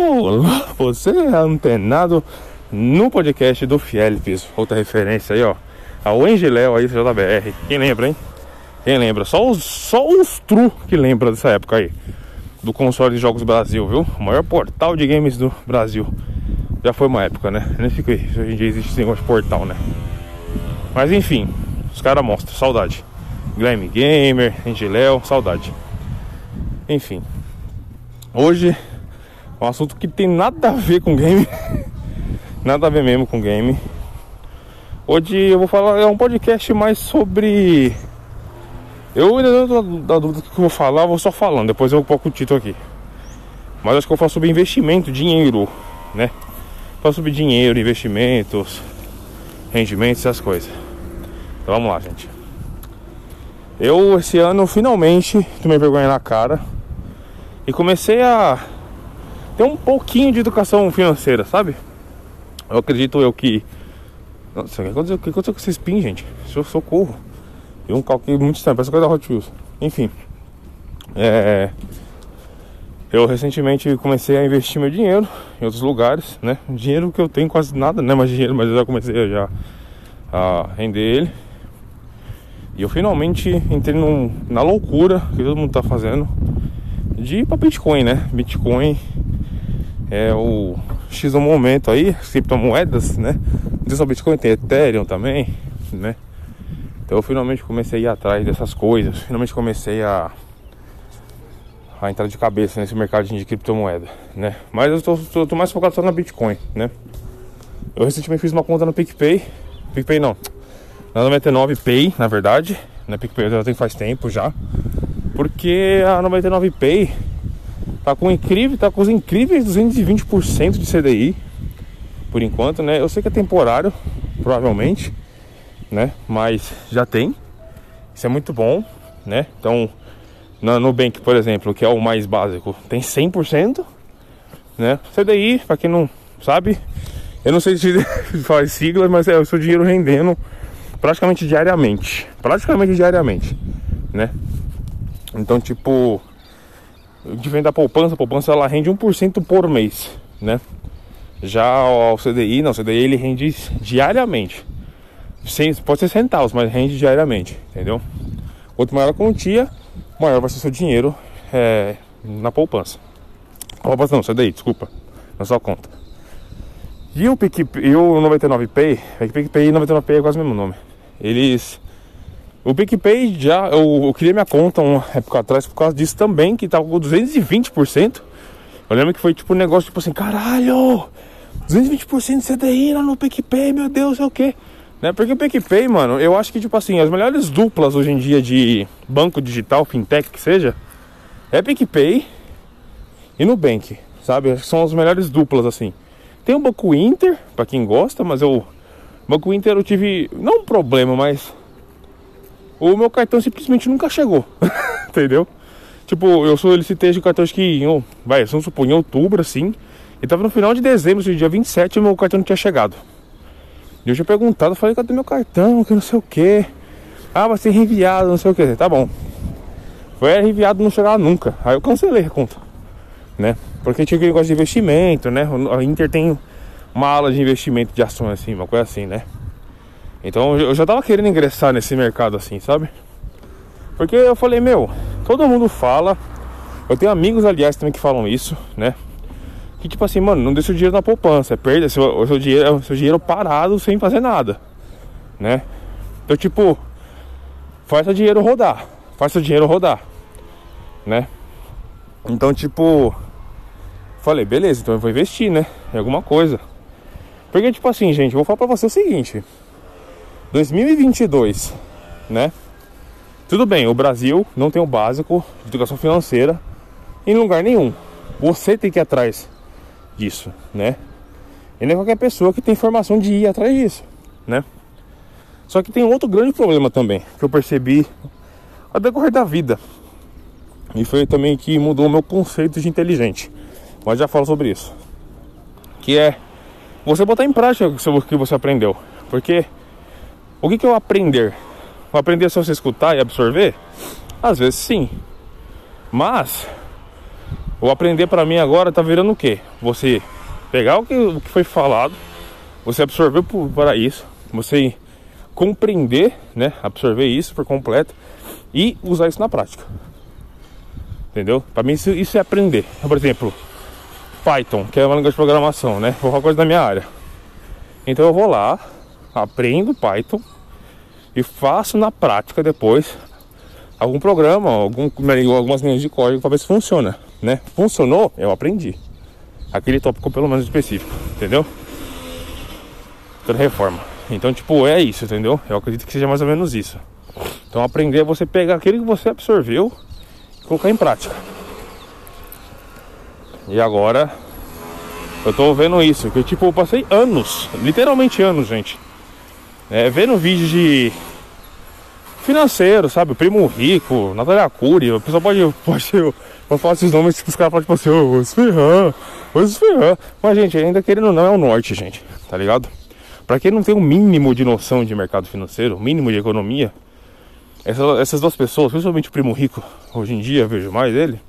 Olá, você é antenado no podcast do Fielpes. Outra referência aí, ó. Ao Angeléu aí, JBR. Quem lembra, hein? Quem lembra? Só os, só os true que lembra dessa época aí. Do console de jogos Brasil, viu? O maior portal de games do Brasil. Já foi uma época, né? Nem fico aí. Hoje em dia existe esse negócio de portal, né? Mas enfim, os caras mostram. Saudade. Glam Gamer, Angeléu, saudade. Enfim. Hoje um assunto que tem nada a ver com game. nada a ver mesmo com game. Hoje eu vou falar, é um podcast mais sobre. Eu ainda não da dúvida do que eu vou falar, vou só falando, depois eu coloco o título aqui. Mas acho que eu vou falar sobre investimento, dinheiro, né? Falar sobre dinheiro, investimentos, rendimentos, essas coisas. Então vamos lá, gente. Eu esse ano finalmente tomei vergonha na cara e comecei a ter um pouquinho de educação financeira, sabe? Eu acredito eu que. Nossa, o que aconteceu, o que aconteceu com esse spin, gente? Socorro. E um calque muito estranho, parece coisa da Hot Wheels. Enfim. É. Eu recentemente comecei a investir meu dinheiro em outros lugares, né? Dinheiro que eu tenho quase nada, né? Mas dinheiro, mas eu já comecei já a render ele. E eu finalmente entrei num, na loucura que todo mundo tá fazendo de ir pra Bitcoin, né? Bitcoin é o X do momento aí, criptomoedas, né? Não só Bitcoin, tem Ethereum também, né? Então eu finalmente comecei a ir atrás dessas coisas, finalmente comecei a, a entrar de cabeça nesse mercado de criptomoeda, né? Mas eu tô, tô, tô mais focado só na Bitcoin, né? Eu recentemente fiz uma conta no PicPay, PicPay não, na 99 Pay, na verdade, né? PicPay eu já tenho faz tempo já, porque a 99 Pay Tá com incrível, tá com os incríveis 220% de CDI por enquanto, né? Eu sei que é temporário, provavelmente, né? Mas já tem. Isso é muito bom, né? Então, no Nubank, por exemplo, que é o mais básico, tem 100%, né? CDI, para quem não sabe, eu não sei se faz sigla, mas é o seu dinheiro rendendo praticamente diariamente, praticamente diariamente, né? Então, tipo, venda da poupança, a poupança ela rende 1% por mês, né? Já o CDI, não, o CDI ele rende diariamente. Sem, pode ser centavos, mas rende diariamente, entendeu? Quanto maior a quantia, maior vai ser seu dinheiro é, na poupança. Poupança não, CDI, desculpa, na sua conta. E o PicPay, e o 99Pay, PicPay e 99Pay é quase o mesmo nome. Eles o PicPay já, eu, eu criei minha conta uma época atrás por causa disso também, que tava com 220%. Eu lembro que foi tipo um negócio tipo assim, caralho, 220% de CDI lá no PicPay, meu Deus, é o quê? Né? Porque o PicPay, mano, eu acho que tipo assim, as melhores duplas hoje em dia de banco digital, fintech que seja, é PicPay e Nubank, sabe? São as melhores duplas assim. Tem o Banco Inter, para quem gosta, mas eu Banco Inter eu tive não um problema, mas o meu cartão simplesmente nunca chegou. Entendeu? Tipo, eu solicitei de cartão acho que em, vai, vamos supor, em outubro, assim. E tava no final de dezembro, assim, dia 27, e meu cartão não tinha chegado. E eu tinha perguntado, falei, cadê meu cartão? Que não sei o que. Ah, vai ser enviado, não sei o que. Tá bom. Foi enviado não chegava nunca. Aí eu cancelei a conta. Né? Porque tinha aquele negócio de investimento, né? A Inter tem uma aula de investimento de ações, assim, uma coisa assim, né? Então eu já tava querendo ingressar nesse mercado assim, sabe? Porque eu falei, meu, todo mundo fala. Eu tenho amigos, aliás, também que falam isso, né? Que tipo assim, mano, não deixa o dinheiro na poupança, é perda seu, seu dinheiro, seu dinheiro parado sem fazer nada, né? Então, tipo, faz seu dinheiro rodar, faz seu dinheiro rodar, né? Então, tipo, falei, beleza, então eu vou investir, né? Em alguma coisa. Porque, tipo assim, gente, eu vou falar pra você o seguinte: 2022, né? Tudo bem, o Brasil não tem o básico de educação financeira em lugar nenhum. Você tem que ir atrás disso, né? E não é qualquer pessoa que tem formação de ir atrás disso, né? Só que tem outro grande problema também que eu percebi ao decorrer da vida. E foi também que mudou o meu conceito de inteligente. Mas já falo sobre isso. Que é você botar em prática o que você aprendeu. Porque o que, que o aprender? O aprender só você escutar e absorver? Às vezes sim. Mas O aprender para mim agora tá virando o quê? Você pegar o que, o que foi falado, você absorver para isso, você compreender, né? Absorver isso por completo e usar isso na prática. Entendeu? Para mim isso, isso, é aprender. Por exemplo, Python, que é uma língua de programação, né? Qualquer coisa da minha área. Então eu vou lá, aprendo Python e faço na prática depois algum programa, algum, algumas linhas de código para ver se funciona, né? Funcionou, eu aprendi. Aquele tópico pelo menos específico, entendeu? Toda reforma. Então, tipo, é isso, entendeu? Eu acredito que seja mais ou menos isso. Então, aprender é você pegar aquilo que você absorveu e colocar em prática. E agora, eu tô vendo isso, que tipo, eu passei anos, literalmente anos, gente, é, vendo vídeos de financeiro, sabe? Primo Rico, Natália Cury, o pessoal pode, pode vou falar esses nomes que os caras podem tipo assim, ô, se ferrar, ferrar. Mas, gente, ainda querendo não é o norte, gente, tá ligado? Pra quem não tem o um mínimo de noção de mercado financeiro, o mínimo de economia, essas, essas duas pessoas, principalmente o Primo Rico, hoje em dia vejo mais ele,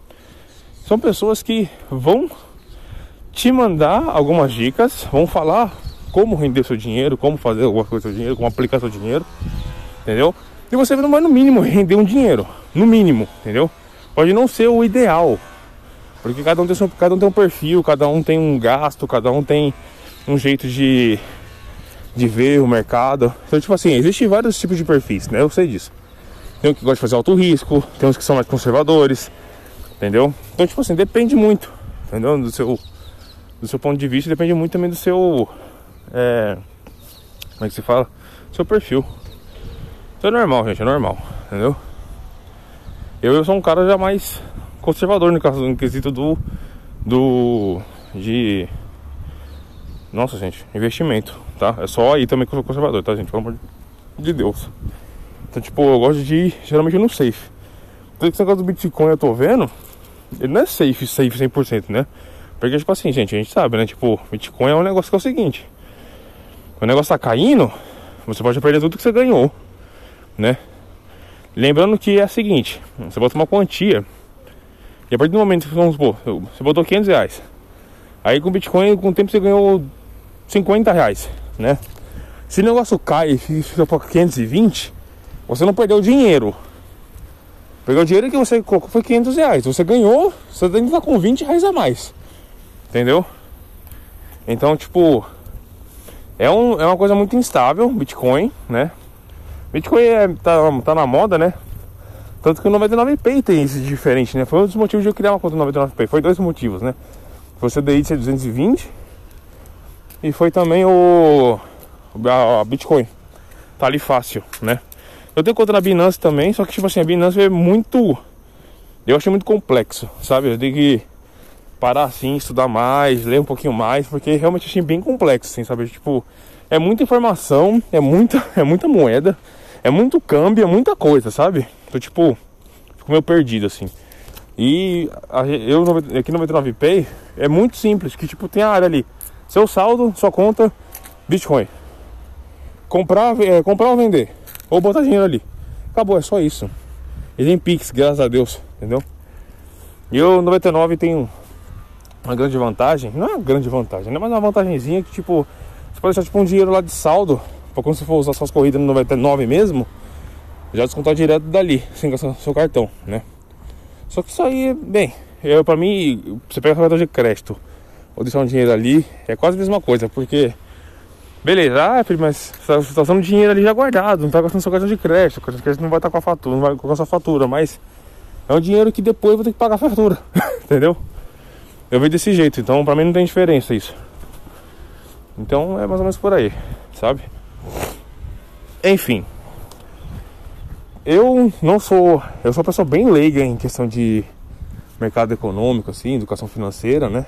são pessoas que vão te mandar algumas dicas, vão falar como render seu dinheiro, como fazer alguma coisa com seu dinheiro, como aplicar seu dinheiro, entendeu? E você vai no mínimo render um dinheiro, no mínimo, entendeu? Pode não ser o ideal, porque cada um tem, seu, cada um tem um perfil, cada um tem um gasto, cada um tem um jeito de, de ver o mercado. Então, tipo assim, existem vários tipos de perfis, né? Eu sei disso. Tem um que gosta de fazer alto risco, tem uns que são mais conservadores, entendeu? Então, tipo assim, depende muito, entendeu? Do seu, do seu ponto de vista, depende muito também do seu. É, como é que se fala? Seu perfil. Isso é normal, gente, é normal, entendeu? Eu, eu sou um cara já mais conservador no, caso, no quesito do. do. de. Nossa, gente, investimento, tá? É só aí também que eu sou conservador, tá, gente? Pelo amor de Deus. Então, tipo, eu gosto de ir geralmente no safe. Então, esse negócio do Bitcoin eu tô vendo, ele não é safe, safe 100%, né? Porque, tipo assim, gente, a gente sabe, né? Tipo, Bitcoin é um negócio que é o seguinte: o negócio tá caindo, você pode perder tudo que você ganhou, né? Lembrando que é o seguinte: você bota uma quantia, e a partir do momento que, vamos supor, você botou 500 reais, aí com Bitcoin, com o tempo você ganhou 50 reais, né? Se o negócio cai e fica para 520, você não perdeu dinheiro. Pegou o dinheiro que você colocou foi 500 reais. Você ganhou, você ainda tá com 20 reais a mais. Entendeu? Então, tipo, é, um, é uma coisa muito instável, Bitcoin, né? Bitcoin é, tá, tá na moda, né? Tanto que o 99Pay tem isso de diferente, né? Foi um dos motivos de eu criar uma conta 99Pay. Foi dois motivos, né? Foi o CDI de ser 220 e foi também o a, a Bitcoin. Tá ali fácil, né? Eu tenho conta na Binance também, só que tipo assim, a Binance é muito. Eu achei muito complexo, sabe? Eu tenho que parar assim, estudar mais, ler um pouquinho mais, porque realmente achei bem complexo, assim, sabe? Tipo, é muita informação, é muita, é muita moeda, é muito câmbio, é muita coisa, sabe? Então, tipo, fico meio perdido, assim. E eu aqui no 99Pay é muito simples, que tipo, tem a área ali. Seu saldo, sua conta, Bitcoin. Comprar, é, comprar ou vender. Ou botar dinheiro ali. Acabou, é só isso. E tem Pix, graças a Deus, entendeu? E o 99 tem uma grande vantagem, não é uma grande vantagem, né? Mas uma vantagemzinha que tipo, você pode deixar tipo um dinheiro lá de saldo, para quando você for usar suas corridas no 99 mesmo, já descontar direto dali, sem gastar seu cartão, né? Só que isso aí, bem, eu, pra mim, você pega o cartão de crédito ou deixar um dinheiro ali, é quase a mesma coisa, porque Beleza, ah, filho, mas você tá usando dinheiro ali já guardado, não tá gastando seu cartão de crédito, o cartão de crédito não vai estar tá com a fatura, não vai com a sua fatura, mas é um dinheiro que depois eu vou ter que pagar a fatura, entendeu? Eu vejo desse jeito, então pra mim não tem diferença isso. Então é mais ou menos por aí, sabe? Enfim. Eu não sou. Eu sou uma pessoa bem leiga em questão de mercado econômico, assim, educação financeira, né?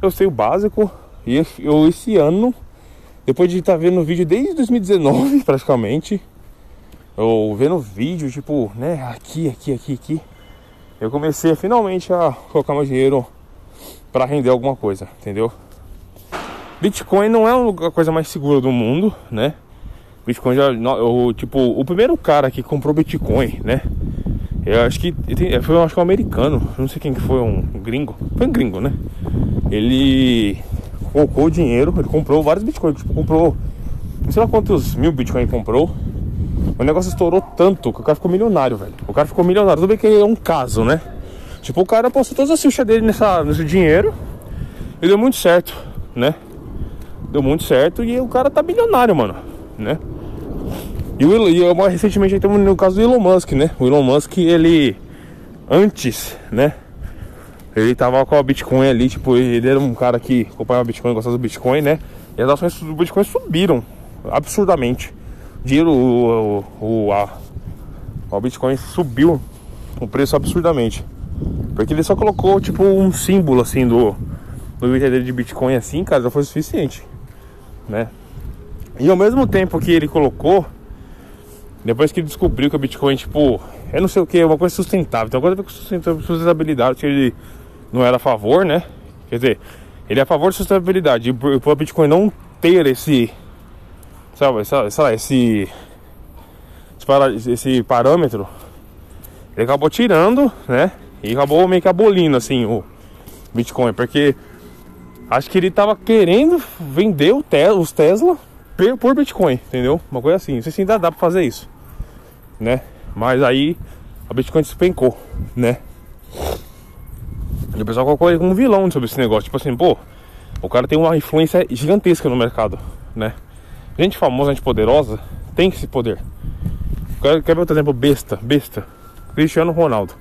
Eu sei o básico e eu esse ano, depois de estar vendo vídeo desde 2019 praticamente, ou vendo vídeo, tipo, né, aqui, aqui, aqui, aqui, eu comecei finalmente a colocar meu dinheiro para render alguma coisa, entendeu? Bitcoin não é a coisa mais segura do mundo, né? Bitcoin já, o, tipo, o primeiro cara que comprou Bitcoin, né? Eu acho que foi acho que um americano, não sei quem que foi, um gringo. Foi um gringo, né? Ele colocou o dinheiro, ele comprou vários bitcoins, tipo, comprou não sei lá quantos mil bitcoins comprou. O negócio estourou tanto que o cara ficou milionário, velho. O cara ficou milionário. Tudo bem que é um caso, né? Tipo, o cara postou todas as fichas dele nessa, nesse dinheiro e deu muito certo, né? Deu muito certo e o cara tá bilionário, mano, né? E, o, e mais recentemente temos no caso do Elon Musk, né? O Elon Musk, ele antes, né? Ele tava com a Bitcoin ali, tipo, ele era um cara que acompanhava Bitcoin, gostava do Bitcoin, né? E as ações do Bitcoin subiram absurdamente. O dinheiro, o, o, a, o Bitcoin subiu o preço absurdamente. Porque ele só colocou, tipo, um símbolo assim do, do dele de Bitcoin assim, cara, já foi suficiente, né? E ao mesmo tempo que ele colocou, depois que ele descobriu que o Bitcoin, tipo, é não sei o que, é uma coisa sustentável. Então, agora com sustentabilidade, que ele não era a favor, né? Quer dizer, ele é a favor de sustentabilidade. E por, o Bitcoin não ter esse. Sabe, sabe esse, esse, esse parâmetro, ele acabou tirando, né? E acabou meio que abolindo assim o Bitcoin, porque acho que ele tava querendo vender te os Tesla por Bitcoin, entendeu? Uma coisa assim, não sei se ainda dá pra fazer isso, né? Mas aí a Bitcoin despencou, né? E o pessoal colocou ele como vilão sobre esse negócio. Tipo assim, pô, o cara tem uma influência gigantesca no mercado, né? Gente famosa, gente poderosa, tem esse poder. Quer, quer ver outro exemplo besta? Besta. Cristiano Ronaldo.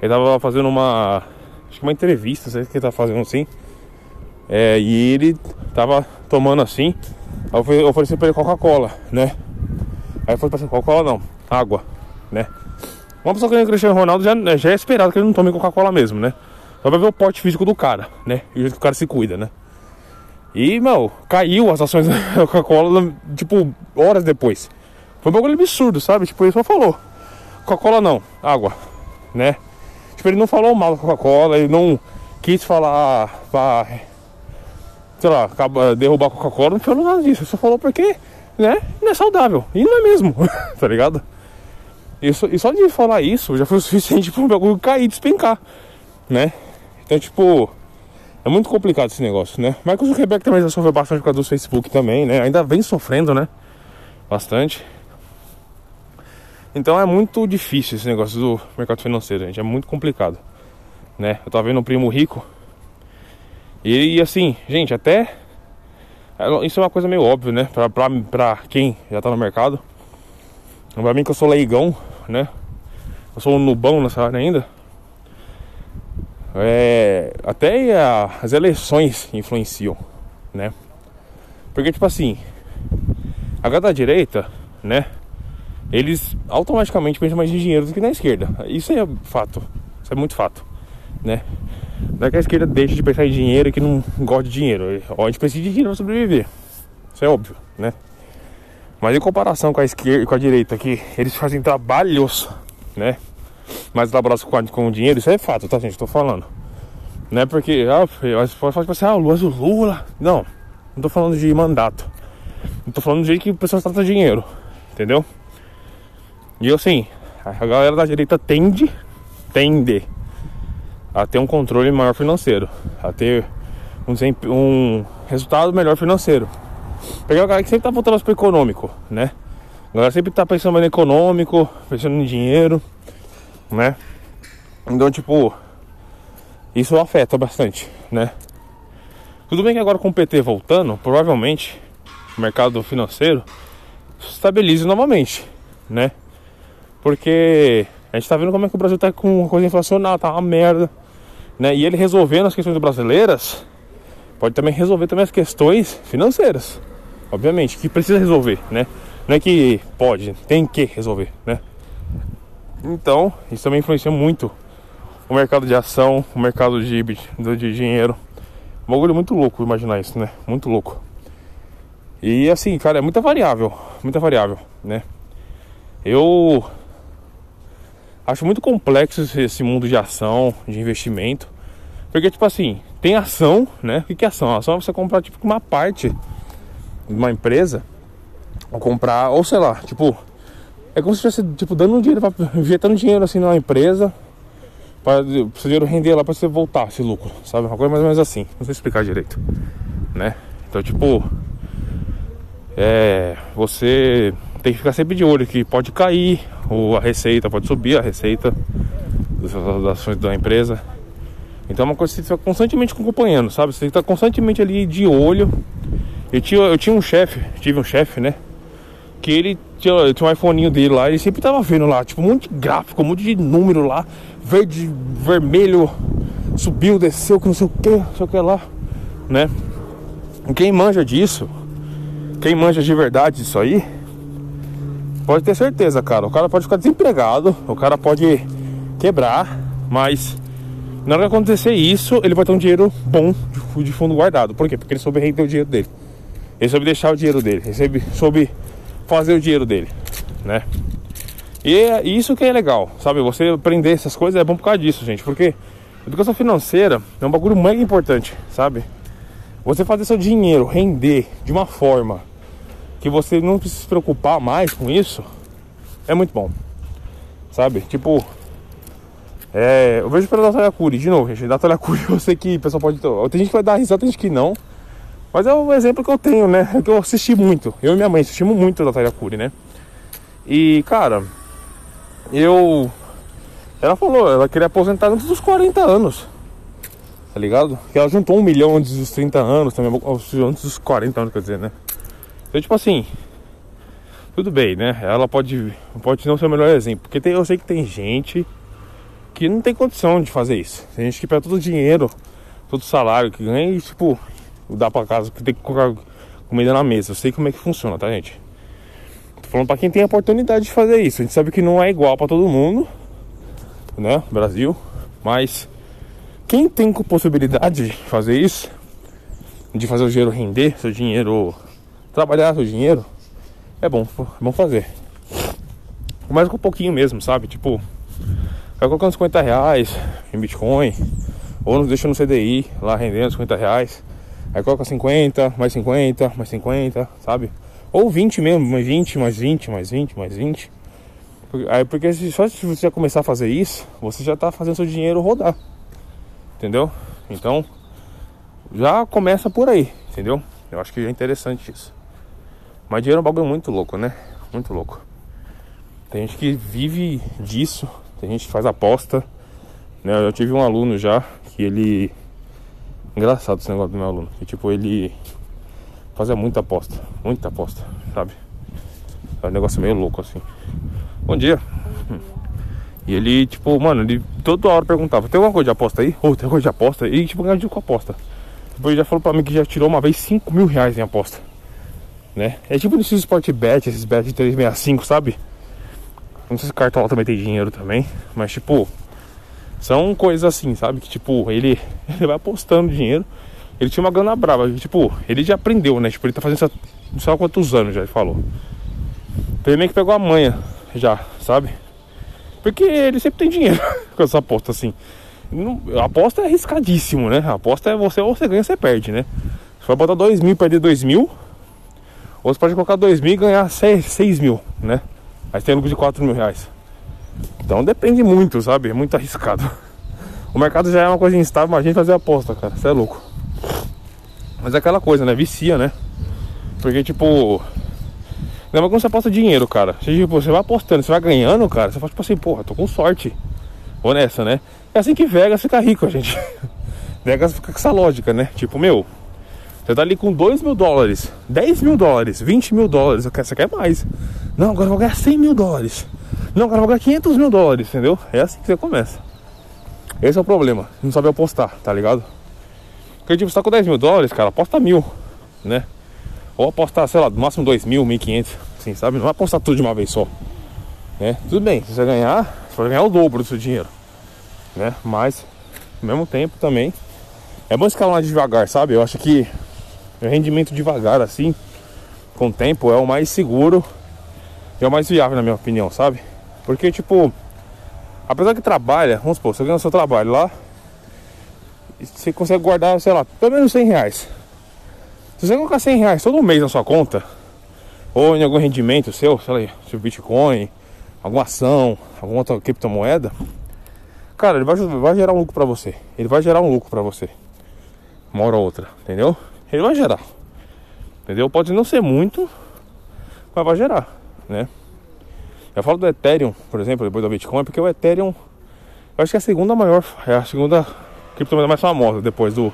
Ele tava fazendo uma. Acho que uma entrevista, sei o que ele tá fazendo assim. É, e ele tava tomando assim. Aí eu ofereci pra ele Coca-Cola, né? Aí foi pra Coca-Cola não, água, né? Uma pessoa que nem o Cristiano Ronaldo já, já é esperado que ele não tome Coca-Cola mesmo, né? Só pra ver o porte físico do cara, né? E o jeito que o cara se cuida, né? E, meu, caiu as ações da Coca-Cola, tipo, horas depois. Foi um bagulho absurdo, sabe? Tipo, ele só falou: Coca-Cola não, água, né? Tipo, ele não falou mal da Coca-Cola, ele não quis falar pra, sei lá, derrubar a Coca-Cola, não falou nada disso. Ele só falou porque, né, não é saudável. E não é mesmo, tá ligado? E só, e só de falar isso já foi o suficiente para o bagulho cair despencar, né? Então, tipo, é muito complicado esse negócio, né? Michael Zuckerberg também já sofreu bastante por causa do Facebook também, né? Ainda vem sofrendo, né? Bastante. Então é muito difícil esse negócio do mercado financeiro, gente. É muito complicado, né? Eu tava vendo um primo rico e, assim, gente, até é, isso é uma coisa meio óbvia, né? Pra, pra, pra quem já tá no mercado. Pra mim que eu sou leigão, né? Eu sou um nubão nessa área ainda. É, até a, as eleições influenciam, né? Porque, tipo assim, a galera da direita, né? Eles automaticamente pensam mais em dinheiro do que na esquerda. Isso é fato. Isso é muito fato, né? Não é que a esquerda deixa de pensar em dinheiro que não gosta de dinheiro. A gente precisa de dinheiro para sobreviver. Isso é óbvio, né? Mas em comparação com a esquerda com a direita, que eles fazem trabalhos, né? mais elaborados com, com dinheiro, isso é fato, tá, gente? Tô falando. Não é porque, ah, pode falar tipo assim, ah, o Lula. Não, não tô falando de mandato. Não tô falando do jeito que o pessoal trata dinheiro, entendeu? E assim, a galera da direita tende, tende a ter um controle maior financeiro, a ter um, um resultado melhor financeiro. Pegar o cara que sempre tá voltando pro econômico, né? A galera sempre tá pensando no econômico, pensando em dinheiro né? Então, tipo, isso afeta bastante, né? Tudo bem que agora com o PT voltando, provavelmente o mercado financeiro se estabilize novamente, né? Porque a gente tá vendo como é que o Brasil tá com uma coisa inflacional, tá uma merda, né? E ele resolvendo as questões brasileiras, pode também resolver também as questões financeiras, obviamente, que precisa resolver, né? Não é que pode, tem que resolver, né? Então, isso também influencia muito o mercado de ação, o mercado de, de dinheiro. Um bagulho muito louco imaginar isso, né? Muito louco. E assim, cara, é muita variável, muita variável, né? Eu acho muito complexo esse mundo de ação, de investimento. Porque, tipo assim, tem ação, né? O que é ação? Ação é você comprar, tipo, uma parte de uma empresa, ou comprar, ou sei lá, tipo, É como se estivesse, tipo, dando dinheiro, pra, injetando dinheiro assim na empresa para o dinheiro render lá para você voltar esse lucro, sabe? Uma coisa mais ou menos assim, não sei explicar direito, né? Então, tipo, é, você tem que ficar sempre de olho que pode cair, ou a receita pode subir, a receita das ações da empresa. Então é uma coisa que você fica constantemente acompanhando, sabe? Você estar constantemente ali de olho. Eu tinha, eu tinha um chefe, tive um chefe, né? Que ele tinha, tinha um iPhone dele lá, ele sempre tava vendo lá, tipo, um monte de gráfico, um monte de número lá, verde, vermelho, subiu, desceu, que não sei o que, não sei o que lá, né? Quem manja disso, quem manja de verdade disso aí, pode ter certeza, cara. O cara pode ficar desempregado, o cara pode quebrar, mas na hora que acontecer isso, ele vai ter um dinheiro bom de fundo guardado. Por quê? Porque ele soube render o dinheiro dele. Ele soube deixar o dinheiro dele. Ele soube, soube fazer o dinheiro dele, né? E é isso que é legal, sabe? Você aprender essas coisas é bom por causa disso, gente. Porque educação financeira é um bagulho mega importante, sabe? Você fazer seu dinheiro render de uma forma que você não precisa se preocupar mais com isso é muito bom, sabe? Tipo, é, eu vejo pela Natália Cury, de novo, gente. Natália Cury, eu sei que o pessoal pode. Tem gente que vai dar risada, tem gente que não. Mas é o exemplo que eu tenho, né? É que eu assisti muito. Eu e minha mãe assistimos muito a Natália Cury, né? E, cara, eu. Ela falou, ela queria aposentar antes dos 40 anos. Tá ligado? Que ela juntou um milhão antes dos 30 anos, também, antes dos 40 anos, quer dizer, né? Então, tipo assim, tudo bem, né? Ela pode, pode não ser o melhor exemplo. Porque tem, eu sei que tem gente que não tem condição de fazer isso. Tem gente que pega todo o dinheiro, todo o salário que ganha e, tipo, dá pra casa, que tem que colocar comida na mesa. Eu sei como é que funciona, tá, gente? Tô falando pra quem tem a oportunidade de fazer isso. A gente sabe que não é igual para todo mundo, né? Brasil. Mas quem tem possibilidade de fazer isso, de fazer o dinheiro render, seu dinheiro trabalhar seu dinheiro, é bom, é bom fazer. Mas com um pouquinho mesmo, sabe? Tipo, Vai colocando 50 reais em Bitcoin, ou nos deixa no CDI lá rendendo 50 reais. Aí coloca 50, mais 50, mais 50, sabe? Ou 20 mesmo, mais 20, mais 20, mais 20, mais 20. Aí porque só se você começar a fazer isso, você já tá fazendo seu dinheiro rodar. Entendeu? Então, já começa por aí, entendeu? Eu acho que é interessante isso. Mas dinheiro é um bagulho muito louco, né? Muito louco. Tem gente que vive disso, tem gente que faz aposta. Né? Eu tive um aluno já que ele. Engraçado esse negócio do meu aluno. Que tipo, ele fazia muita aposta. Muita aposta, sabe? É um negócio meio louco assim. Bom dia. E ele, tipo, mano, ele toda hora perguntava: tem alguma coisa de aposta aí? Ou oh, tem alguma coisa de aposta? E tipo, ganhava com aposta. Depois ele já falou pra mim que já tirou uma vez 5 mil reais em aposta. Né? É tipo nesses Sport Bet, esses bet de 365, sabe? Não sei se o cartola também tem dinheiro também, mas tipo, são coisas assim, sabe? Que tipo, ele, ele vai apostando dinheiro. Ele tinha uma grana brava, tipo, ele já aprendeu, né? Tipo, ele tá fazendo isso há sei quantos anos já, ele falou. Então que pegou a manha já, sabe? Porque ele sempre tem dinheiro com essa aposta assim. Não, aposta é arriscadíssimo, né? Aposta é você ou você ganha ou você perde, né? Você vai botar dois mil perder dois mil, ou você pode colocar dois mil e ganhar seis, seis mil, né? Aí tem lucro de 4 mil reais. Então depende muito, sabe? É muito arriscado. O mercado já é uma coisa instável, mas a gente fazer aposta, cara. Você é louco. Mas é aquela coisa, né? Vicia, né? Porque, tipo. Lembra quando você aposta dinheiro, cara? Você, tipo, você vai apostando, você vai ganhando, cara. Você fala, tipo assim, porra, tô com sorte. Ou nessa, né? É assim que Vegas fica rico, gente. Vegas fica com essa lógica, né? Tipo, meu, você tá ali com 2 mil dólares, 10 mil dólares, 20 mil dólares, você quer mais. Não, agora eu vou ganhar 100 mil dólares. Não, agora eu vou ganhar 500 mil dólares, entendeu? É assim que você começa. Esse é o problema, não sabe apostar, tá ligado? Porque tipo, você tá com 10 mil dólares, cara, aposta mil, né? Ou apostar, sei lá, no máximo 2 mil, 1.500, assim, sabe? Não vai apostar tudo de uma vez só. Né? Tudo bem, se você ganhar, você vai ganhar o dobro do seu dinheiro. Né? Mas, ao mesmo tempo também, é bom escalar devagar, sabe? Eu acho que o rendimento devagar, assim, com o tempo, é o mais seguro e é o mais viável, na minha opinião, sabe? Porque, tipo, apesar que trabalha, vamos supor, você ganha o seu trabalho lá, você consegue guardar, sei lá, pelo menos 100 reais. Se você colocar 100 reais todo mês na sua conta, ou em algum rendimento seu, sei lá, seu Bitcoin, alguma ação, alguma outra criptomoeda, cara, ele vai, vai gerar um lucro para você. Ele vai gerar um lucro para você. Uma hora ou outra, entendeu? Ele vai gerar. Entendeu? Pode não ser muito, mas vai gerar, né? Eu falo do Ethereum, por exemplo, depois do Bitcoin, porque o Ethereum, eu acho que é a segunda maior, é a segunda criptomoeda mais famosa depois do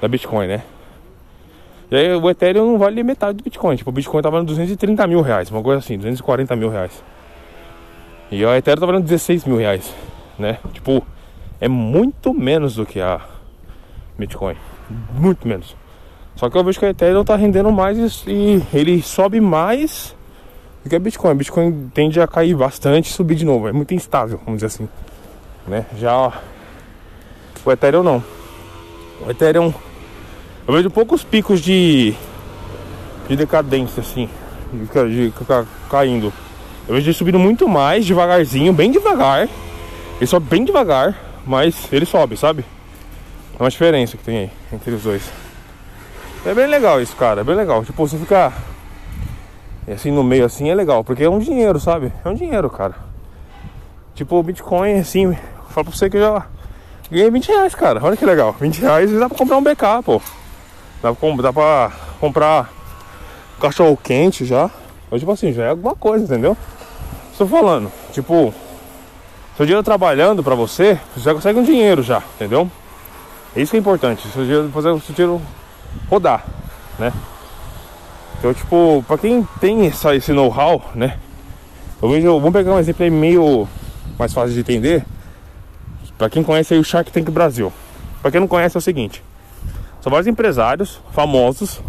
da Bitcoin, né? E aí o Ethereum não vale metade do Bitcoin. Tipo, o Bitcoin tá valendo 230 mil reais, uma coisa assim, 240 mil reais. E o Ethereum tá valendo 16 mil reais, né? Tipo, é muito menos do que a Bitcoin. Muito menos. Só que eu vejo que o Ethereum tá rendendo mais e ele sobe mais do que a Bitcoin. A Bitcoin tende a cair bastante e subir de novo. É muito instável, vamos dizer assim. Né? Já o Ethereum não. O Ethereum eu vejo poucos picos de de decadência assim, de, de, caindo. Eu vejo ele subindo muito mais devagarzinho, bem devagar. Ele sobe bem devagar, mas ele sobe, sabe? É uma diferença que tem aí entre os dois. É bem legal isso, cara. É bem legal. Tipo, você ficar assim no meio assim é legal, porque é um dinheiro, sabe? É um dinheiro, cara. Tipo, o Bitcoin, assim, falo pra você que eu já ganhei 20 reais, cara. Olha que legal. 20 reais dá pra comprar um BK, pô. Dá pra, dá pra comprar cachorro quente já. Ou tipo assim, já é alguma coisa, entendeu? Estou falando, tipo, seu dinheiro trabalhando pra você, você já consegue um dinheiro já, entendeu? Isso que é importante, seu dinheiro, fazer o seu dinheiro rodar, né? Então, tipo, pra quem tem essa, esse know-how, né? Eu vejo, vamos pegar um exemplo aí meio mais fácil de entender. Pra quem conhece aí o Shark Tank Brasil. Pra quem não conhece é o seguinte. São vários empresários famosos,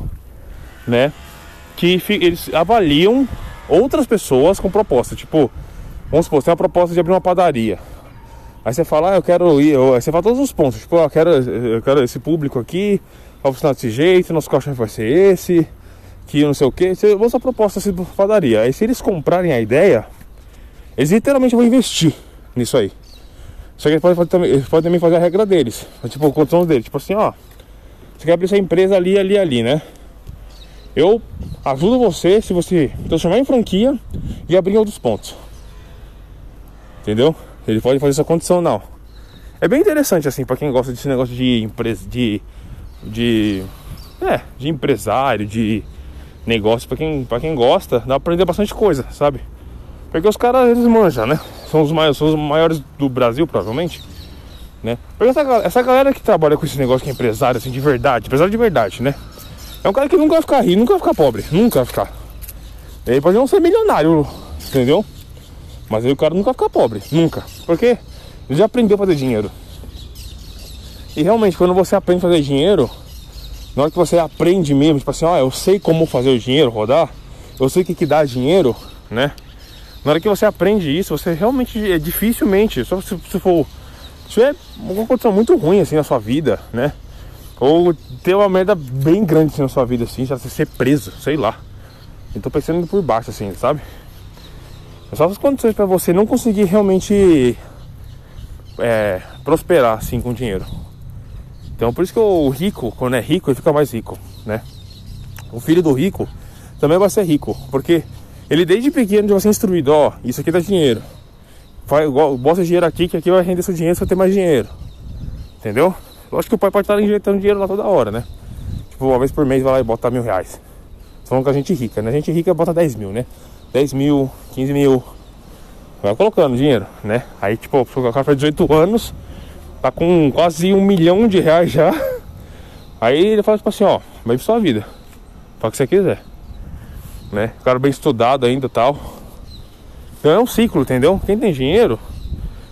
né? Que eles avaliam outras pessoas com proposta. Tipo, vamos supor, você tem uma proposta de abrir uma padaria. Aí você fala, ah, eu quero ir, aí você fala todos os pontos, tipo, ah, eu quero, eu quero esse público aqui, vai funcionar desse jeito, nosso cachorro vai ser esse, que não sei o que. Usa a proposta assim, padaria. Aí se eles comprarem a ideia, eles literalmente vão investir nisso aí. Só que eles podem, fazer, eles podem também fazer a regra deles. Tipo, o condição deles. Tipo assim, ó. Você quer abrir essa empresa ali, ali, ali, né? Eu ajudo você se você transformar em franquia e abrir outros pontos. Entendeu? Ele pode fazer essa condição não. É bem interessante assim para quem gosta desse negócio de empresa de de é, de empresário, de negócio para quem quem gosta, dá pra aprender bastante coisa, sabe? Porque os caras eles manjam, né? São os maiores, são os maiores do Brasil, provavelmente, né? Porque essa, essa galera que trabalha com esse negócio que é empresário assim de verdade, empresário de verdade, né? É um cara que nunca vai ficar rico, nunca vai ficar pobre, nunca vai ficar. Ele pode não ser milionário, entendeu? Mas aí o cara nunca vai ficar pobre, nunca. Porque ele já aprendeu a fazer dinheiro. E realmente, quando você aprende a fazer dinheiro, na hora que você aprende mesmo, tipo assim, ó, eu sei como fazer o dinheiro rodar, eu sei o que, que dá dinheiro, né? Na hora que você aprende isso, você realmente é dificilmente, só se, se for. Se tiver uma condição muito ruim assim na sua vida, né? Ou ter uma merda bem grande assim, na sua vida, assim, já ser preso, sei lá. Eu tô pensando por baixo, assim, sabe? É só as condições para você não conseguir realmente é, prosperar assim com dinheiro. Então por isso que o rico, quando é rico, ele fica mais rico, né? O filho do rico também vai ser rico, porque ele desde pequeno já vai ser instruído, ó, isso aqui dá dinheiro. Vai, bota dinheiro aqui, que aqui vai render seu dinheiro, você vai ter mais dinheiro. Entendeu? Lógico que o pai pode estar injetando dinheiro lá toda hora, né? Tipo, uma vez por mês vai lá e bota mil reais. Falando com a gente rica, né? A gente rica bota 10 mil, né? 10 mil, 15 mil. Vai colocando dinheiro, né? Aí, tipo, o cara faz 18 anos, tá com quase um milhão de reais já. Aí ele fala tipo assim, ó, vai pra sua vida. Fala o que você quiser. Né? O cara bem estudado ainda tal. Então é um ciclo, entendeu? Quem tem dinheiro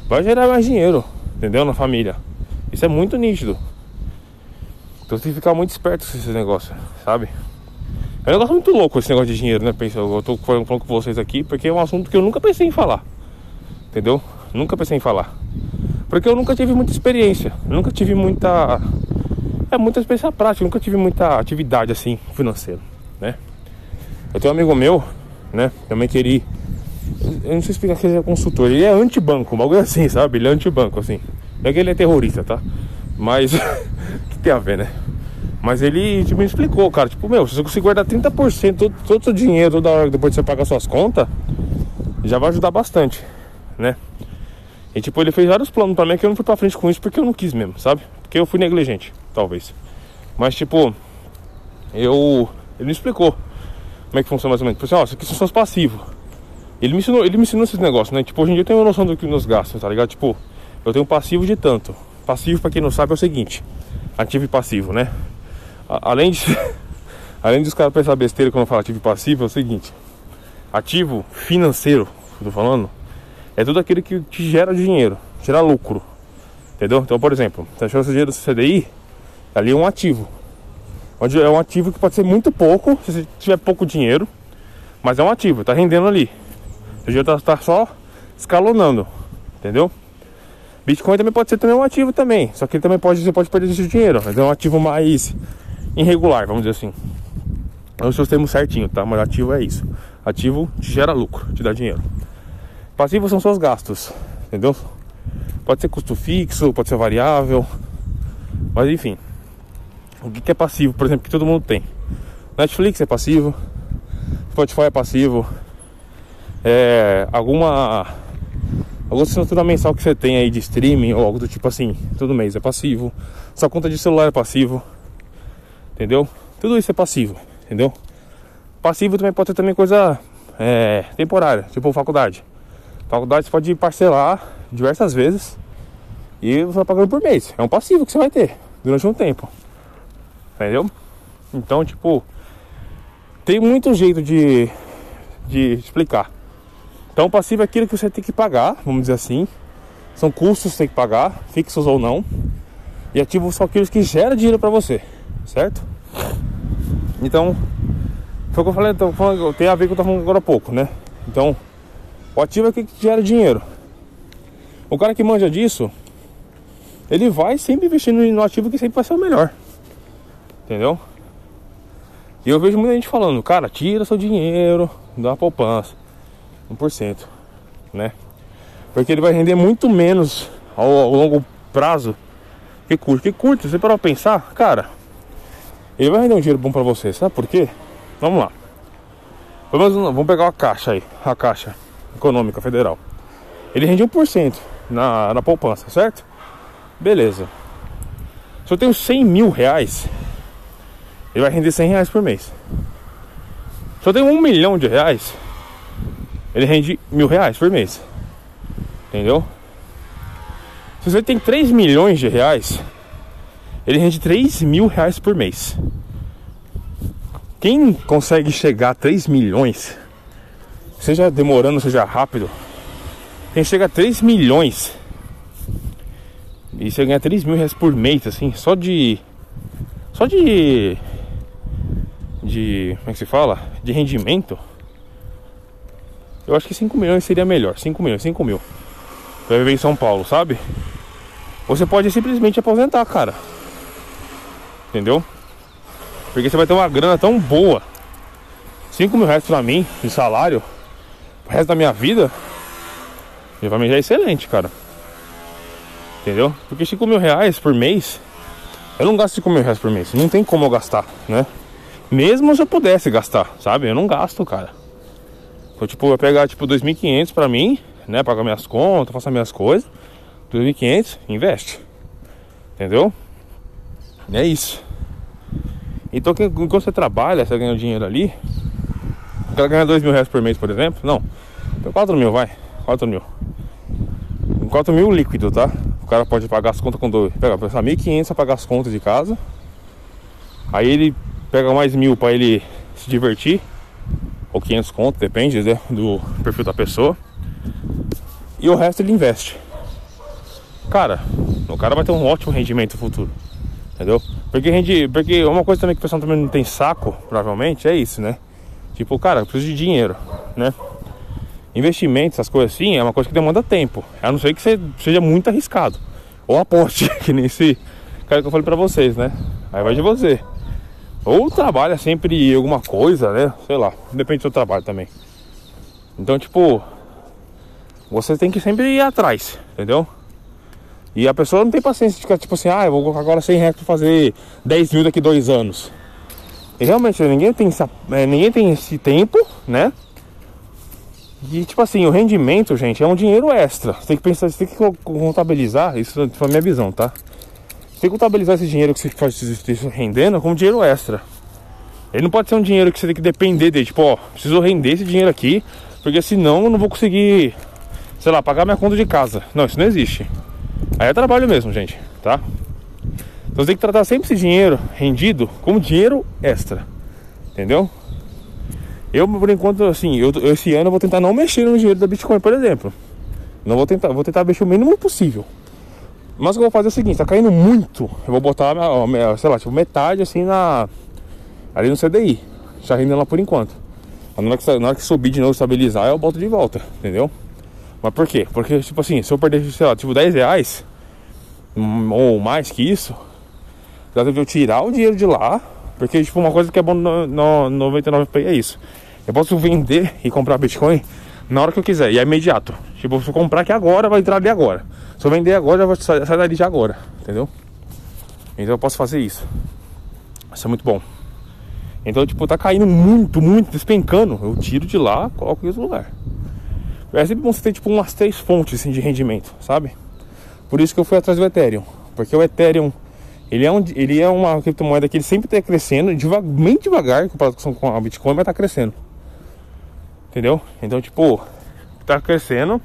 vai gerar mais dinheiro, entendeu? Na família. Isso é muito nítido. Então você tem que ficar muito esperto com esses negócios, sabe? É um negócio muito louco esse negócio de dinheiro, né? Pensa, eu tô falando com vocês aqui porque é um assunto que eu nunca pensei em falar. Entendeu? Nunca pensei em falar. Porque eu nunca tive muita experiência. Nunca tive muita. É muita experiência prática, nunca tive muita atividade assim financeira, né? Eu tenho um amigo meu, né? Também que ele. Eu não sei explicar que ele é consultor, ele é antibanco, um bagulho assim, sabe? Ele é antibanco, assim. É que ele é terrorista, tá? Mas. que tem a ver, né? Mas ele tipo, me explicou, cara. Tipo, meu, se você conseguir guardar 30% todo, o seu dinheiro toda hora depois de você pagar suas contas, já vai ajudar bastante, né? E tipo, ele fez vários planos pra mim que eu não fui pra frente com isso porque eu não quis mesmo, sabe? Porque eu fui negligente, talvez. Mas tipo, eu. Ele me explicou como é que funciona mais ou menos. Falou assim, ó, isso aqui são os passivos. Ele me ensinou, ele me ensinou esses negócios, né? Tipo, hoje em dia eu tenho uma noção do que nos gastos, tá ligado? Tipo, eu tenho passivo de tanto. Passivo, pra quem não sabe, é o seguinte: ativo e passivo, né? A- além de. além dos caras pensar besteira quando eu falo ativo e passivo, é o seguinte: ativo financeiro, eu tô falando, é tudo aquilo que te gera dinheiro, gera lucro. Entendeu? Então, por exemplo, você achou esse dinheiro do CDI, ali é um ativo. Onde é um ativo que pode ser muito pouco, se você tiver pouco dinheiro, mas é um ativo, tá rendendo ali. O dinheiro tá, tá só escalonando, entendeu? Bitcoin também pode ser também um ativo também, só que também pode, você pode perder esse dinheiro, mas é um ativo mais irregular, vamos dizer assim. Não sei os termos certinho, tá? Mas ativo é isso. Ativo te gera lucro, te dá dinheiro. Passivo são seus gastos, entendeu? Pode ser custo fixo, pode ser variável, mas enfim. O que que é passivo, por exemplo, que todo mundo tem? Netflix é passivo, Spotify é passivo, é, alguma alguma assinatura mensal que você tem aí de streaming ou algo do tipo assim, todo mês é passivo. Sua conta de celular é passivo, entendeu? Tudo isso é passivo, entendeu? Passivo também pode ser também coisa é, temporária, tipo faculdade. Faculdade você pode parcelar diversas vezes e você vai pagando por mês. É um passivo que você vai ter durante um tempo. Entendeu? Então, tipo, tem muito jeito de, de explicar. Então, passivo é aquilo que você tem que pagar, vamos dizer assim. São custos que você tem que pagar, fixos ou não. E ativo são aqueles que geram dinheiro pra você, certo? Então, foi o que eu falei, falando- tem a ver com o que eu tava falando agora há pouco, né? Então, o ativo é que gera dinheiro. O cara que manja disso, ele vai sempre investindo no ativo que sempre vai ser o melhor. Entendeu? E eu vejo muita gente falando, cara, tira seu dinheiro da poupança. 1%, né? Porque ele vai render muito menos ao, ao longo prazo que curto. Que curto, você parar pra pensar, cara, ele vai render um dinheiro bom pra você, sabe por quê? Vamos lá. Menos, vamos pegar uma caixa aí, a caixa econômica federal. Ele rende 1% na, na poupança, certo? Beleza. Se eu tenho 100 mil reais, ele vai render 100 reais por mês. Se eu tenho um milhão de reais, ele rende mil reais por mês. Entendeu? Se você tem 3 milhões de reais, ele rende 3 mil reais por mês. Quem consegue chegar a 3 milhões, seja demorando, seja rápido, quem chega a 3 milhões e você ganha 3 mil reais por mês, assim, só de. Só de. De. Como é que se fala? De rendimento. Eu acho que 5 milhões seria melhor. 5 milhões, 5 mil. Pra viver em São Paulo, sabe? Você pode simplesmente aposentar, cara. Entendeu? Porque você vai ter uma grana tão boa. 5 mil reais pra mim, de salário, pro resto da minha vida, já pra mim já é excelente, cara. Entendeu? Porque 5 mil reais por mês, eu não gasto 5 mil reais por mês. Não tem como eu gastar, né? Mesmo se eu pudesse gastar, sabe? Eu não gasto, cara. Então, tipo, eu pegar, tipo, 2.500 pra mim, né? Pagar minhas contas, faço minhas coisas. 2.500, investe. Entendeu? É isso. Então, enquanto você trabalha, você ganha dinheiro ali. Cara ganha 2 mil reais por mês, por exemplo. Não, 4 mil, vai. 4 mil. 4 mil líquido, tá? O cara pode pagar as contas com dois. Pega, pensar 1.500 pra pagar as contas de casa. Aí ele pega mais mil pra ele se divertir. Ou 500 conto, depende né, do perfil da pessoa. E o resto ele investe. Cara, o cara vai ter um ótimo rendimento no futuro. Entendeu? Porque rende. Porque uma coisa também que o pessoal também não tem saco, provavelmente, é isso, né? Tipo, cara, eu preciso de dinheiro, né? Investimento, essas coisas assim, é uma coisa que demanda tempo. A não ser que você seja muito arriscado. Ou aposte, que nem esse cara que eu falei pra vocês, né? Aí vai de você. Ou trabalha sempre em alguma coisa, né? Sei lá, depende do seu trabalho também. Então, tipo, você tem que sempre ir atrás, entendeu? E a pessoa não tem paciência de ficar tipo assim, ah, eu vou colocar agora 100 reais fazer 10 mil daqui dois anos. Realmente ninguém tem, essa, é, ninguém tem esse tempo, né? E tipo assim, o rendimento, gente, é um dinheiro extra. Você tem que pensar, você tem que contabilizar, isso foi a minha visão, tá? Você tem que contabilizar esse dinheiro que você faz isso rendendo como dinheiro extra. Ele não pode ser um dinheiro que você tem que depender dele, tipo, ó, preciso render esse dinheiro aqui, porque senão eu não vou conseguir, sei lá, pagar minha conta de casa. Não, isso não existe. Aí é trabalho mesmo, gente, tá? Então você tem que tratar sempre esse dinheiro rendido como dinheiro extra. Entendeu? Eu, por enquanto, assim, eu, esse ano eu vou tentar não mexer no dinheiro da Bitcoin, por exemplo. Não vou tentar, vou tentar mexer o mínimo possível. Mas o que eu vou fazer é o seguinte, tá caindo muito. Eu vou botar, sei lá, tipo, metade assim na. Ali no CDI. Já rendendo lá por enquanto. Na hora, que, na hora que subir de novo, estabilizar, eu boto de volta, entendeu? Mas por quê? Porque, tipo assim, se eu perder, sei lá, tipo 10 reais, hum, ou mais que isso, já deve eu tirar o dinheiro de lá porque, tipo, uma coisa que é bom no, no 99 é isso. Eu posso vender e comprar Bitcoin na hora que eu quiser, e é imediato. Tipo, se eu comprar aqui agora, vai entrar ali agora. Se eu vender agora, já vai sair dali já agora, entendeu? Então eu posso fazer isso. Isso é muito bom. Então, tipo, tá caindo muito, muito, despencando. Eu tiro de lá, coloco em outro lugar. É sempre bom você ter, tipo, umas três fontes assim, de rendimento, sabe? Por isso que eu fui atrás do Ethereum. Porque o Ethereum ele é, um, ele é uma criptomoeda que ele sempre está crescendo, devagar, bem devagar comparado com a Bitcoin, mas está crescendo. Entendeu? Então, tipo, está crescendo.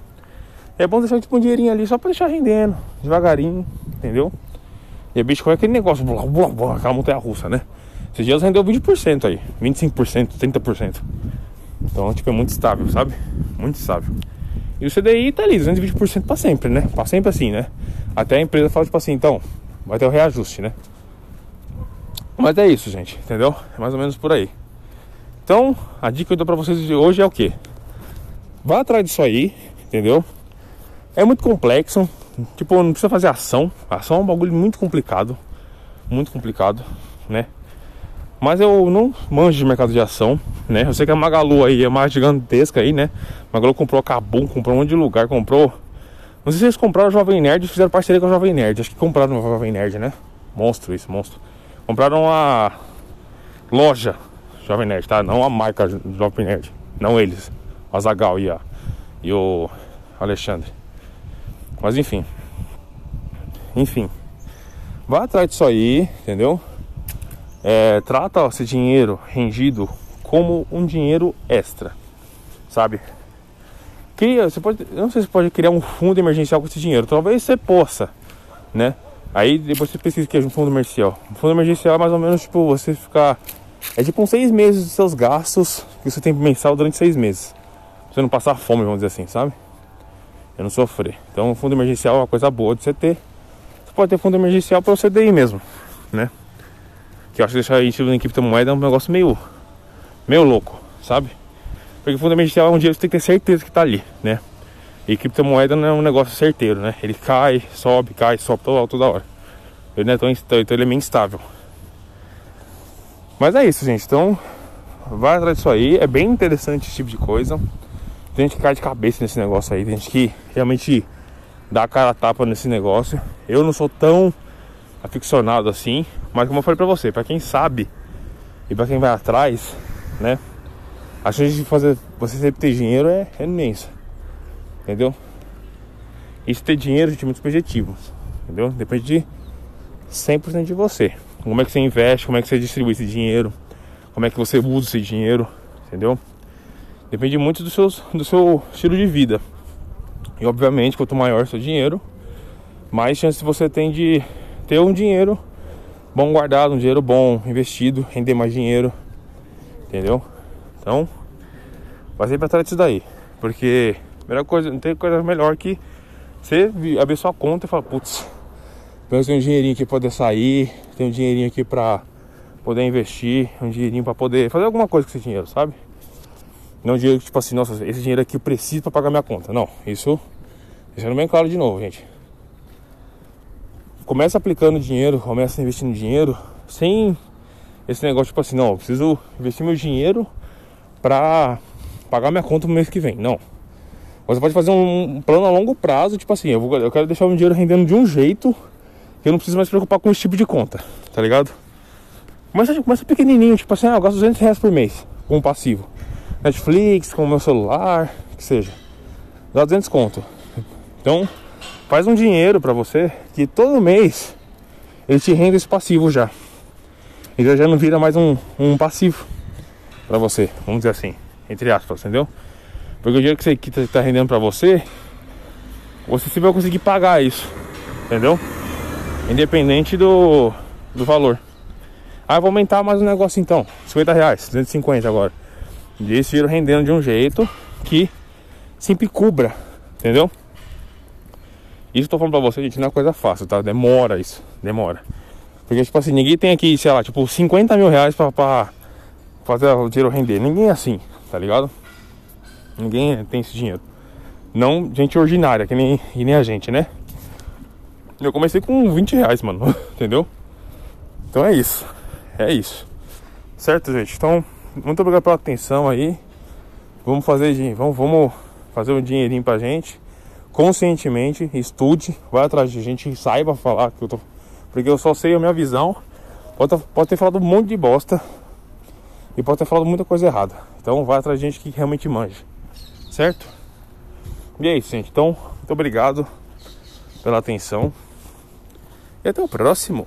É bom deixar tipo, um dinheirinho ali só para deixar rendendo, devagarinho, entendeu? E a Bitcoin é aquele negócio, blá, blá, blá, aquela montanha russa, né? Esses dias rendeu 20% aí, 25%, 30%. Então, tipo, é muito estável, sabe? Muito estável. E o CDI tá ali, 220% para sempre, né? Para sempre assim, né? Até a empresa fala, tipo assim, então, vai ter o reajuste, né? Mas é isso, gente, entendeu? É mais ou menos por aí. Então, a dica que eu dou pra vocês de hoje é o que? Vá atrás disso aí, entendeu? É muito complexo, tipo, não precisa fazer ação. ação é um bagulho muito complicado, muito complicado, né? Mas eu não manjo de mercado de ação, né? Eu sei que a Magalu aí é mais gigantesca aí, né? Magalu comprou a Kabum, comprou um monte de lugar, comprou não sei se eles compraram o Jovem Nerd fizeram parceria com o Jovem Nerd. Acho que compraram o Jovem Nerd, né? Monstro isso, monstro. Compraram a loja Jovem Nerd, tá? Não a marca Jovem Nerd. Não eles. O Azagal e, a, e o Alexandre. Mas enfim. Enfim. Vá atrás disso aí, entendeu? É, trata esse dinheiro rendido como um dinheiro extra, sabe? Cria, você pode, não sei se pode criar um fundo emergencial com esse dinheiro, talvez você possa, né? Aí depois você pesquisa que é um fundo emergencial. Um fundo emergencial é mais ou menos tipo você ficar. É tipo uns seis meses dos seus gastos que você tem mensal durante seis meses. Pra você não passar fome, vamos dizer assim, sabe? Eu não sofrer. Então um fundo emergencial é uma coisa boa de você ter. Você pode ter fundo emergencial para você CDI mesmo, né? Que eu acho que deixar isso em criptomoeda é um negócio meio. meio louco, sabe? Porque fundamentalmente é um dinheiro que você tem que ter certeza que está ali, né? E criptomoeda não é um negócio certeiro, né? Ele cai, sobe, cai, sobe toda, toda hora. Ele não é tão então ele é meio instável. Mas é isso, gente. Então, vai atrás disso aí. É bem interessante esse tipo de coisa. Tem gente que cai de cabeça nesse negócio aí. Tem gente que realmente dá a cara a tapa nesse negócio. Eu não sou tão aficionado assim. Mas como eu falei pra você, pra quem sabe e pra quem vai atrás, né? A chance de fazer você sempre ter dinheiro é, é imensa. Entendeu? Isso ter dinheiro tem muitos objetivos. Entendeu? Depende de 100% de você. Como é que você investe, como é que você distribui esse dinheiro, como é que você usa esse dinheiro, entendeu? Depende muito do seu, do seu estilo de vida. E obviamente, quanto maior seu dinheiro, mais chance você tem de ter um dinheiro bom guardado, um dinheiro bom investido, render mais dinheiro, entendeu? Então, vai sempre atrás disso daí. Porque melhor coisa, não tem coisa melhor que você abrir sua conta e falar, putz, eu tenho um dinheirinho aqui pra poder sair, tenho um dinheirinho aqui pra poder investir, um dinheirinho pra poder fazer alguma coisa com esse dinheiro, sabe? Não dinheiro que tipo assim, nossa, esse dinheiro aqui eu preciso pra pagar minha conta. Não, isso deixando bem claro de novo, gente. Começa aplicando dinheiro, começa investindo dinheiro sem esse negócio tipo assim, não, eu preciso investir meu dinheiro pra pagar minha conta no mês que vem. Não. Você pode fazer um plano a longo prazo, tipo assim, eu, vou, eu quero deixar o meu dinheiro rendendo de um jeito que eu não preciso mais preocupar com esse tipo de conta, tá ligado? Começa, começa pequenininho, tipo assim, ah, eu gasto 200 reais por mês com passivo. Netflix, com o meu celular, que seja. Dá 200 conto. Então, faz um dinheiro para você que todo mês ele te rende esse passivo já. Ele já não vira mais um, um passivo para você, vamos dizer assim, entre aspas, entendeu? Porque o dinheiro que você que tá rendendo para você, você sempre vai conseguir pagar isso, entendeu? Independente do, do valor. Ah, vou aumentar mais um negócio então, 50 reais, 250 agora. E esse dinheiro rendendo de um jeito que sempre cubra, entendeu? Isso tô falando pra você, gente, não é coisa fácil, tá? Demora isso, demora. Porque, tipo assim, ninguém tem aqui, sei lá, tipo, 50 mil reais pra, pra fazer o dinheiro render. Ninguém é assim, tá ligado? Ninguém tem esse dinheiro. Não gente ordinária, que nem, nem a gente, né? Eu comecei com 20 reais, mano, entendeu? Então é isso, é isso. Certo, gente? Então, muito obrigado pela atenção aí. Vamos fazer, vamos, vamos fazer um dinheirinho pra gente conscientemente, estude, vai atrás de gente, saiba falar que eu tô. Porque eu só sei a minha visão. Pode, pode ter falado um monte de bosta. E pode ter falado muita coisa errada. Então vai atrás de gente que realmente manja. Certo? E é isso, gente. Então, muito obrigado pela atenção. E até o próximo.